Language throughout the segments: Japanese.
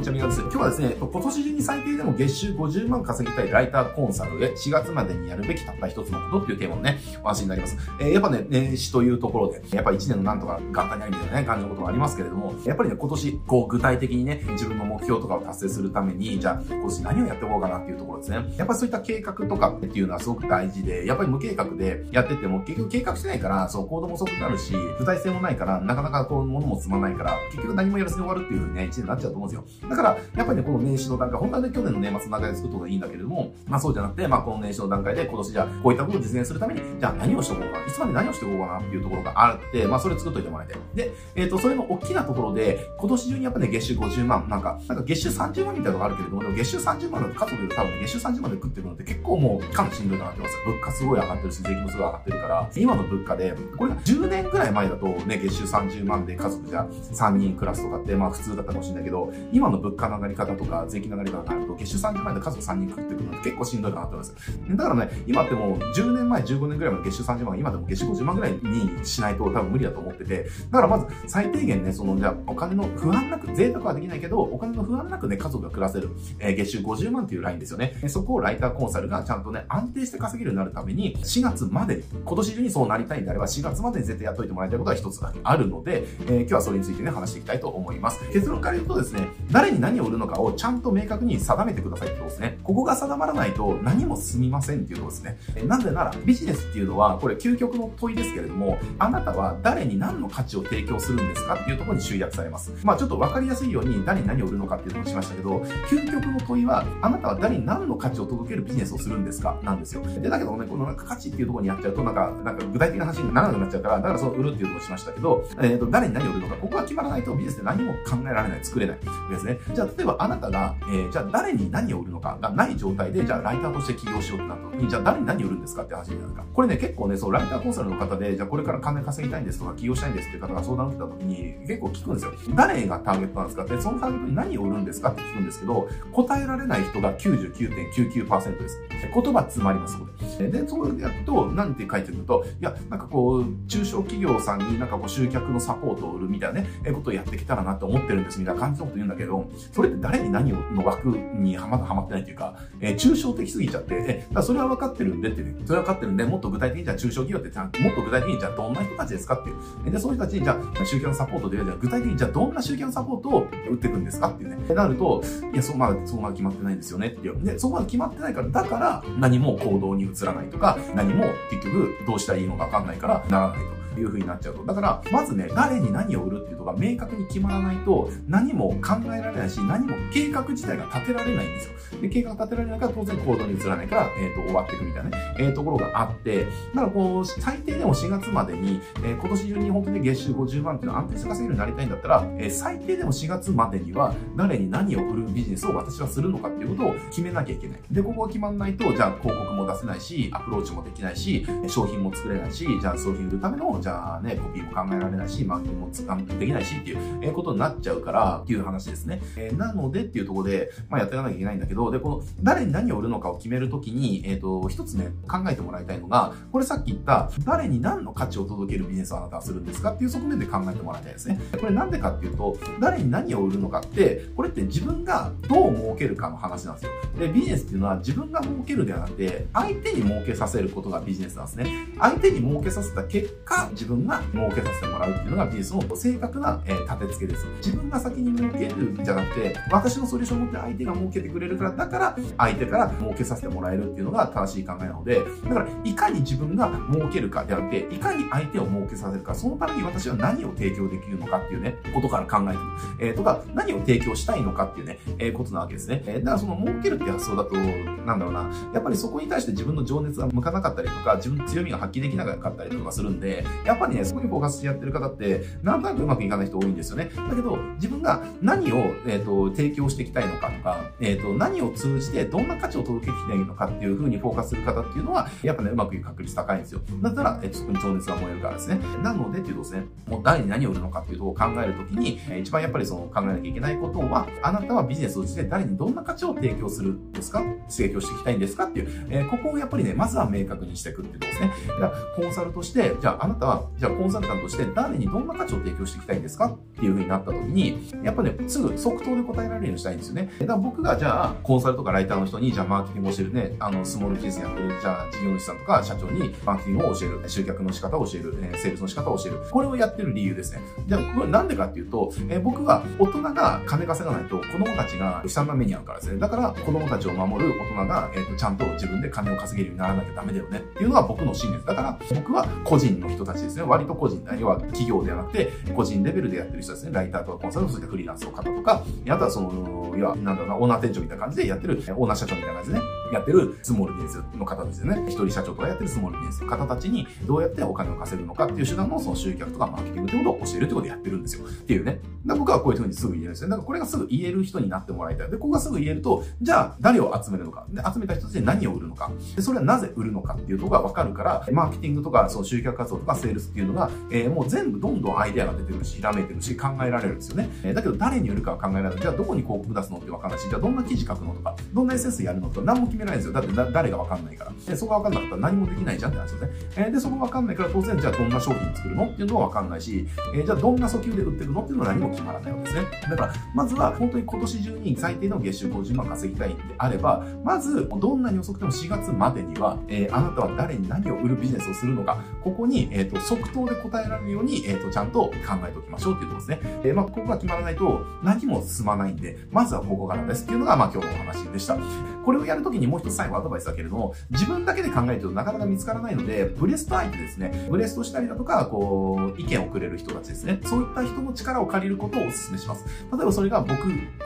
んにちは、みがです。今日はですね、今年中に最低でも月収50万稼ぎたいライターコンサルへ4月までにやるべきたった一つのことっていうテーマのね、お話になります。えー、やっぱね、年始というところで、やっぱ1年のなんとか元旦にありみたいなね、感じのことがありますけれども、やっぱりね、今年、こう具体的にね、自分の目標とかを達成するために、じゃあ、今年何をやっていこうかなっていうところですね。やっぱりそういった計画とかっていうのはすごく大事で、やっぱり無計画でやってても、結局計画してないから、そう、行動も遅くなるし、具体性もないから、なかなかこう、物も積まないから、結局何もやらずに終わるっていうね、一年になっちゃうと思うんですよ。だから、やっぱりね、この年始の段階、本当はね、去年の年末の段階で作った方がいいんだけれども、まあそうじゃなくて、まあこの年始の段階で今年じゃあ、こういったことを実現するために、じゃあ何をしておこうかな、いつまで何をしておこうかなっていうところがあって、まあそれ作っといてもらいたい。で、えっ、ー、と、それの大きなところで、今年中にやっぱね、月収50万、なんか、なんか月収30万みたいなのがあるけれども、でも月収30万だと家族で多分月収30万で食ってるのって結構もうかなりしんどいなってます。物価すごい上がってるし、税金もすごい上がってるから、今の物価で、これが10年ぐらい前だとね、月収30万で家族じゃ3人暮らすとかって、まあ普通だったかもしれないけど、今の物価の上がり方とか、税金の上がり方があると、月収30万円で家族3人食ってくのって結構しんどいかなと思います。だからね、今ってもう10年前、15年ぐらいまで月収30万今でも月収50万ぐらいにしないと多分無理だと思ってて、だからまず最低限ね、その、じゃお金の不安なく、贅沢はできないけど、お金の不安なくね、家族が暮らせる、えー、月収50万っていうラインですよね。そこをライターコンサルがちゃんとね、安定して稼げるようになるために、4月まで、今年中にそうなりたいんであれば、4月までに絶対やっといてもらいたいことは一つだけあるので、えー、今日はそれについてね、話していきたいと思います。結論から言うとですね、誰に何を売るのかをちゃんと明確に定めてくださいってことですね。ここが定まらないと何も進みませんっていうことですね。えなぜなら、ビジネスっていうのは、これ究極の問いですけれども、あなたは誰に何の価値を提供するんですかっていうところに集約されます。まあちょっとわかりやすいように誰に何を売るのかっていうのをしましたけど、究極の問いは、あなたは誰に何の価値を届けるビジネスをするんですか？なんですよ。で、だけどね、このなんか価値っていうところにやっちゃうと、なんか、なんか具体的な話にならなくなっちゃうから、だからその売るっていうところをしましたけど、えっ、ー、と、誰に何を売るのか、ここが決まらないとビジネスで何も考えられない、作れないですね。じゃあ、例えばあなたが、えー、じゃあ誰に何を売るのかがない状態で、じゃあライターとして起業しようってなった時に、じゃあ誰に何を売るんですかって話じゃないですか。これね、結構ね、そう、ライターコンサルの方で、じゃあこれから金稼ぎたいんですとか、起業したいんですっていう方が相談を受けた時に、結構聞くんですよ。誰がターゲットなんですかって、そのターゲットに何を売るんですかって聞くんですけど、答えられない人が99.99%です。言葉詰まります、これ。で、そうやると、何て書いてると、いや、なんかこう、中小企業さんになんかこう集客のサポートを売るみたいなね、えことをやってきたらなって思ってるんですみたいな感じのこと言うんだけど、それって誰に何の枠にはまだはまってないっていうか、えー、抽象的すぎちゃって、え、だそれは分かってるんでってね、それは分かってるんで、もっと具体的にじゃあ中小企業ってちゃ、もっと具体的にじゃあどんな人たちですかっていう。で、そういう人たちにじゃあ集客のサポートで、じゃあ具体的にじゃあどんな集客のサポートを打っていくんですかっていうね。なると、いや、そうまだ、そこまで決まってないんですよねっていう。で、そこまで決まってないから、だから何も行動に移らないとか、何も結局どうしたらいいのか分かんないからならないとか。いう風になっちゃうと。だから、まずね、誰に何を売るっていうのが明確に決まらないと、何も考えられないし、何も計画自体が立てられないんですよ。で、計画立てられないから当然行動に移らないから、えっ、ー、と、終わっていくみたいなね、えー、ところがあって、だからこう、最低でも4月までに、えー、今年中に本当に月収50万っていうのを安定して稼げるようになりたいんだったら、えー、最低でも4月までには、誰に何を売るビジネスを私はするのかっていうことを決めなきゃいけない。で、ここが決まらないと、じゃあ広告も出せないし、アプローチもできないし、商品も作れないし、じゃあ商品売るための、じゃあね、コピーも考えられないし、マーケもつかできないしっていう、えことになっちゃうからっていう話ですね。えー、なのでっていうところで、まあ、やっていかなきゃいけないんだけど、で、この誰に何を売るのかを決めるときに、えっ、ー、と、一つね、考えてもらいたいのが、これさっき言った、誰に何の価値を届けるビジネスをあなたはするんですか？っていう側面で考えてもらいたいですね。これなんでかっていうと、誰に何を売るのかって、これって自分がどう儲けるかの話なんですよ。で、ビジネスっていうのは自分が儲けるではなくて、相手に儲けさせることがビジネスなんですね。相手に儲けさせた結果、自分が儲けさせてもらうっていうのがビジネスの正確な、え、立て付けです。自分が先に儲けるんじゃなくて、私のソリューションを持って相手が儲けてくれるから、だから相手から儲けさせてもらえるっていうのが正しい考えなので、だからいかに自分が儲けるかであって、いかに相手を儲けさせるか、そのために私は何を提供できるのかっていうね、ことから考えてる。えー、とか、何を提供したいのかっていうね、えー、ことなわけですね。えー、だからその儲けるって発想だと、なんだろうな、やっぱりそこに対して自分の情熱が向かなかったりとか、自分の強みが発揮できなかったりとかするんで、やっぱりね、そこにフォーカスしてやってる方って、なんとなくうまくいかない人多いんですよね。だけど、自分が何を、えっ、ー、と、提供していきたいのかとか、えっ、ー、と、何を通じてどんな価値を届けていきたいのかっていうふうにフォーカスする方っていうのは、やっぱね、うまくいく確率高いんですよ。だったら、えっ、ー、そこに情熱が燃えるからですね。なのでっていうとですね、もう誰に何を売るのかっていうことを考えるときに、え一番やっぱりその考えなきゃいけないことは、あなたはビジネスをして誰にどんな価値を提供するんですか？提供していきたいんですか？っていう、えここをやっぱりね、まずは明確にしていくっていうことですね。だから、コンサルとして、じゃああなたはは、じゃあコンサルタントとして誰にどんな価値を提供していきたいんですかっていう風になった時に、やっぱね、すぐ即答で答えられるようにしたいんですよね。だから僕がじゃあ、コンサルとかライターの人に、じゃあマーケティングを教えるね、あの、スモールビジネスやってる、じゃあ事業主さんとか社長にマーケティングを教える、集客の仕方を教える、えセールスの仕方を教える。これをやってる理由ですね。じゃあ、これなんでかっていうと、え僕は大人が金稼がないと子供たちが悲惨な目に遭うからですね。だから子供たちを守る大人が、えーと、ちゃんと自分で金を稼げるようにならなきゃダメだよねっていうのが僕の信念です。だから僕は個人の人たちですね。割と個人、要は企業ではなくて個人レベルでやってる人ですね。ライターとかコンサルそういったフリーランスの方とか、あとはその、要は、なんだろうな、オーナー店長みたいな感じでやってる、オーナー社長みたいな感じですね、やってるスモールビジネスの方ですよね。一人社長とかやってるスモールビジネスの方たちにどうやってお金を稼ぐのかっていう手段のその集客とかマーケティングってことを教えるってことでやってるんですよ。っていうね。だ僕はこういうふうにすぐ言えるんですよ。だからこれがすぐ言える人になってもらいたい。で、ここがすぐ言えると、じゃあ誰を集めるのか。で、集めた人たちに何を売るのか。で、それはなぜ売るのかっていうところがわかるから、マーケティングとか、その集客活動とかセールスっていうのが、えー、もう全部どんどんアイデアが出てくるし、ひらめいてるし、考えられるんですよね。えー、だけど誰に売るかは考えられない。じゃあどこに広告出すのってわかんないし、じゃあどんな記事書くのとか、どんな SS やるのとか、何も決めないですよ。だってだ誰がわかんないから。で、そこがわかんなかったら何もできないじゃんって話ですね。えー、で、そこがわかんないから当然、じゃあどんな商品作るの？っていうのはわかんないし、えー、じゃあどんな訴求で売ってるの？っていうのは何も決まらないわけですね。だから、まずは本当に今年中に最低の月収50万稼ぎたいんであれば、まず、どんなに遅くても4月までには、えー、あなたは誰に何を売るビジネスをするのか、ここに、えっ、と、即答で答えられるように、えっ、と、ちゃんと考えておきましょうっていうところですね。え、まあ、ここが決まらないと何も進まないんで、まずはここからですっていうのが、まあ、今日のお話でした。これをやるときにもう一つ最後アドバイスだけれども、自分だけで考えるとなかなか見つからないので、ブレスト相手ですね。ブレストしたりだとか、こう、意見をくれる人たちですね。そういった人の力を借りることをお勧めします。例えばそれが僕っ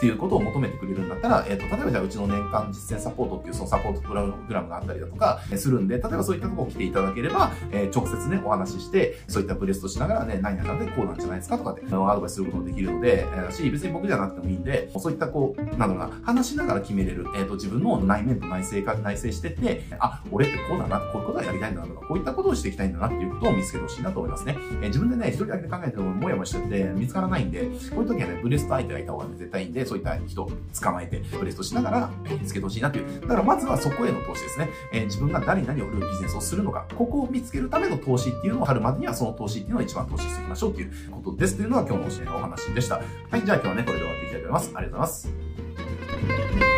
ていうことを求めてくれるんだったら、えっ、ー、と、例えばじゃあうちの年間実践サポートっていうそのサポートプログラムがあったりだとか、するんで、例えばそういったとこ来ていただければ、えー、直接ね、お話しして、そういったブレストしながらね、何々でこうなんじゃないですかとかって、アドバイスすることもできるので、えー、し、別に僕じゃなくてもいいんで、そういったこう、なんだろうな、話しながら決めれる、えっ、ー、と、自分の内面と内省か、内省してって、あ、俺ってこうだな、こういうことはやりたいんだなとか、こういったことをしていきたいんだなっていうことを見つけてほしいなと思いますね。えー、自分でね、一人だけで考えてももやもやしてて見つからないんで、こういう時はね、ブレスト相手がいた方が、ね、絶対いいんで、そういった人を捕まえて、ブレストしながら見つけてほしいなっていう。だからまずはそこへの投資ですね。えー、自分が誰に何を売るビジネスをするのか、ここを見つけるための投資っていうのを春までにはその投資っていうのを一番投資していきましょうっていうことですというのが今日の教えのお話でした。はい、じゃあ今日はね、これで終わっていきたいと思います。ありがとうございます。